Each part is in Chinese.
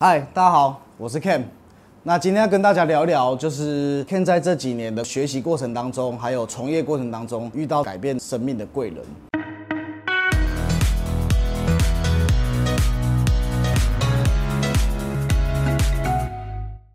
嗨，大家好，我是 Ken。那今天要跟大家聊聊，就是 Ken 在这几年的学习过程当中，还有从业过程当中，遇到改变生命的贵人。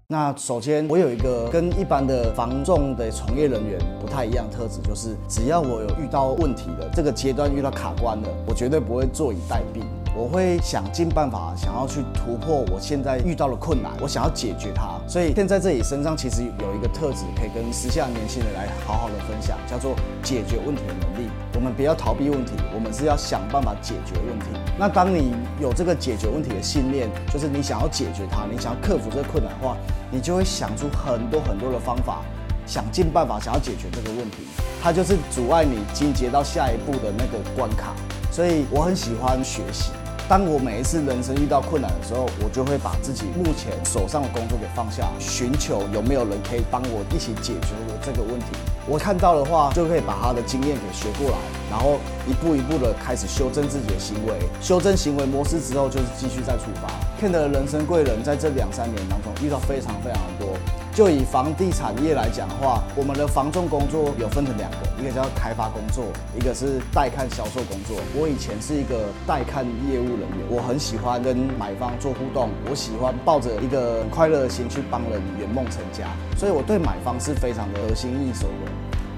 那首先，我有一个跟一般的防重的从业人员不太一样特质，就是只要我有遇到问题的这个阶段遇到卡关了，我绝对不会坐以待毙。我会想尽办法，想要去突破我现在遇到的困难，我想要解决它。所以现在这里身上其实有一个特质，可以跟时下年轻人来好好的分享，叫做解决问题的能力。我们不要逃避问题，我们是要想办法解决问题。那当你有这个解决问题的信念，就是你想要解决它，你想要克服这个困难的话，你就会想出很多很多的方法，想尽办法想要解决这个问题。它就是阻碍你进阶到下一步的那个关卡。所以我很喜欢学习。当我每一次人生遇到困难的时候，我就会把自己目前手上的工作给放下，寻求有没有人可以帮我一起解决我这个问题。我看到的话，就可以把他的经验给学过来，然后一步一步的开始修正自己的行为，修正行为模式之后，就是继续再出发。Ken 的人生贵人在这两三年当中遇到非常非常的多。就以房地产业来讲的话，我们的房仲工作有分成两个，一个叫开发工作，一个是带看销售工作。我以前是一个带看业务人员，我很喜欢跟买方做互动，我喜欢抱着一个很快乐的心去帮人圆梦成家，所以我对买方是非常的得心应手的。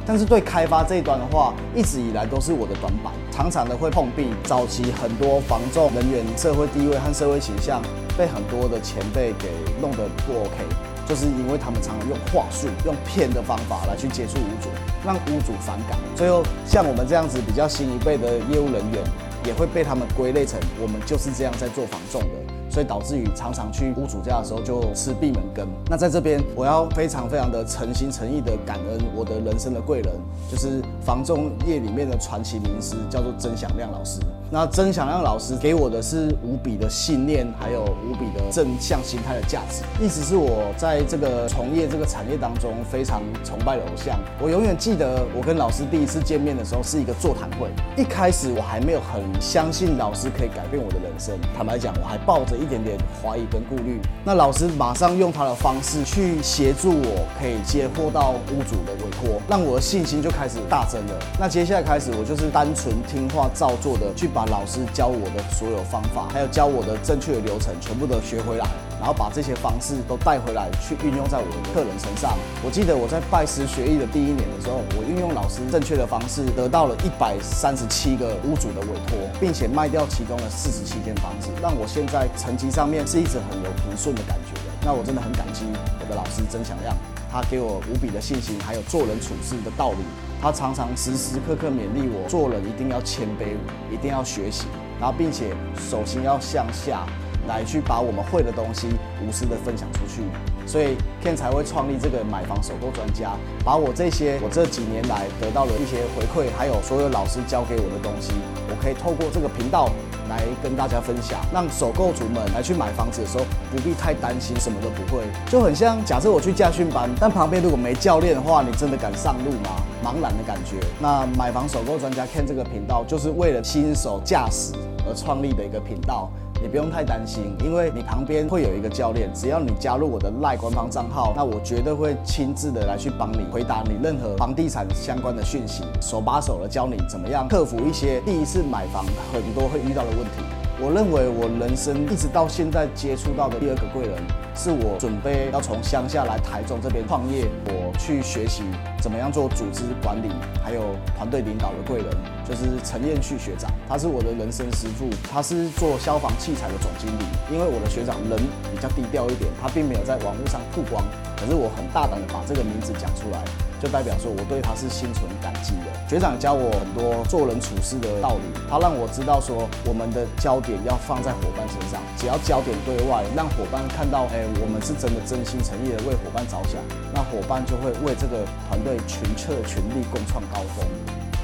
但是对开发这一端的话，一直以来都是我的短板，常常的会碰壁。早期很多房仲人员社会地位和社会形象被很多的前辈给弄得不 OK。就是因为他们常常用话术、用骗的方法来去接触屋主，让屋主反感。最后，像我们这样子比较新一辈的业务人员，也会被他们归类成我们就是这样在做房仲的。所以导致于常常去屋主家的时候就吃闭门羹。那在这边，我要非常非常的诚心诚意的感恩我的人生的贵人，就是房仲业里面的传奇名师，叫做曾祥亮老师。那曾祥亮老师给我的是无比的信念，还有无比的正向心态的价值。意思是我在这个从业这个产业当中非常崇拜的偶像。我永远记得我跟老师第一次见面的时候是一个座谈会。一开始我还没有很相信老师可以改变我的人生。坦白讲，我还抱着一点点怀疑跟顾虑。那老师马上用他的方式去协助我，可以接获到屋主的委托，让我的信心就开始大增了。那接下来开始，我就是单纯听话照做的去。把老师教我的所有方法，还有教我的正确的流程，全部都学回来，然后把这些方式都带回来，去运用在我的客人身上。我记得我在拜师学艺的第一年的时候，我运用老师正确的方式，得到了一百三十七个屋主的委托，并且卖掉其中的四十七间房子，让我现在成绩上面是一直很有平顺的感觉的。那我真的很感激我的老师曾祥亮，他给我无比的信心，还有做人处事的道理。他常常时时刻刻勉励我，做人一定要谦卑，一定要学习，然后并且手心要向下，来去把我们会的东西无私的分享出去。所以 Ken 才会创立这个买房首购专家，把我这些我这几年来得到的一些回馈，还有所有老师教给我的东西，我可以透过这个频道。来跟大家分享，让首购族们来去买房子的时候不必太担心，什么都不会，就很像假设我去驾训班，但旁边如果没教练的话，你真的敢上路吗？茫然的感觉。那买房首购专家看这个频道，就是为了新手驾驶而创立的一个频道。你不用太担心，因为你旁边会有一个教练，只要你加入我的赖官方账号，那我绝对会亲自的来去帮你回答你任何房地产相关的讯息，手把手的教你怎么样克服一些第一次买房很多会遇到的问题。我认为我人生一直到现在接触到的第二个贵人，是我准备要从乡下来台中这边创业，我去学习怎么样做组织管理，还有团队领导的贵人，就是陈彦旭学长，他是我的人生师傅，他是做消防器材的总经理。因为我的学长人比较低调一点，他并没有在网络上曝光，可是我很大胆的把这个名字讲出来。就代表说我对他是心存感激的。学长教我很多做人处事的道理，他让我知道说我们的焦点要放在伙伴身上，只要焦点对外，让伙伴看到，哎，我们是真的真心诚意的为伙伴着想，那伙伴就会为这个团队群策群力，共创高峰。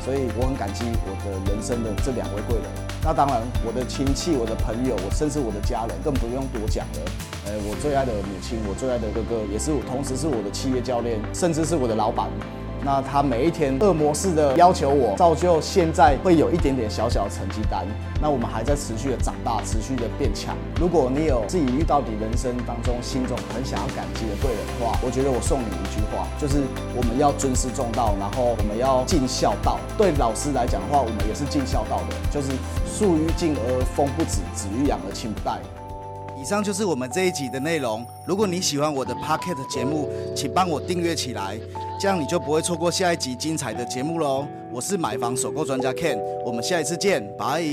所以我很感激我的人生的这两位贵人。那当然，我的亲戚、我的朋友，我甚至我的家人，更不用多讲了。呃，我最爱的母亲，我最爱的哥哥，也是我，同时是我的企业教练，甚至是我的老板，那他每一天恶魔式的要求我，造就现在会有一点点小小的成绩单。那我们还在持续的长大，持续的变强。如果你有自己遇到你人生当中心中很想要感激的贵人的话，我觉得我送你一句话，就是我们要尊师重道，然后我们要尽孝道。对老师来讲的话，我们也是尽孝道的，就是树欲静而风不止，子欲养而亲不待。以上就是我们这一集的内容。如果你喜欢我的 Pocket 节目，请帮我订阅起来，这样你就不会错过下一集精彩的节目喽。我是买房首购专家 Ken，我们下一次见，拜。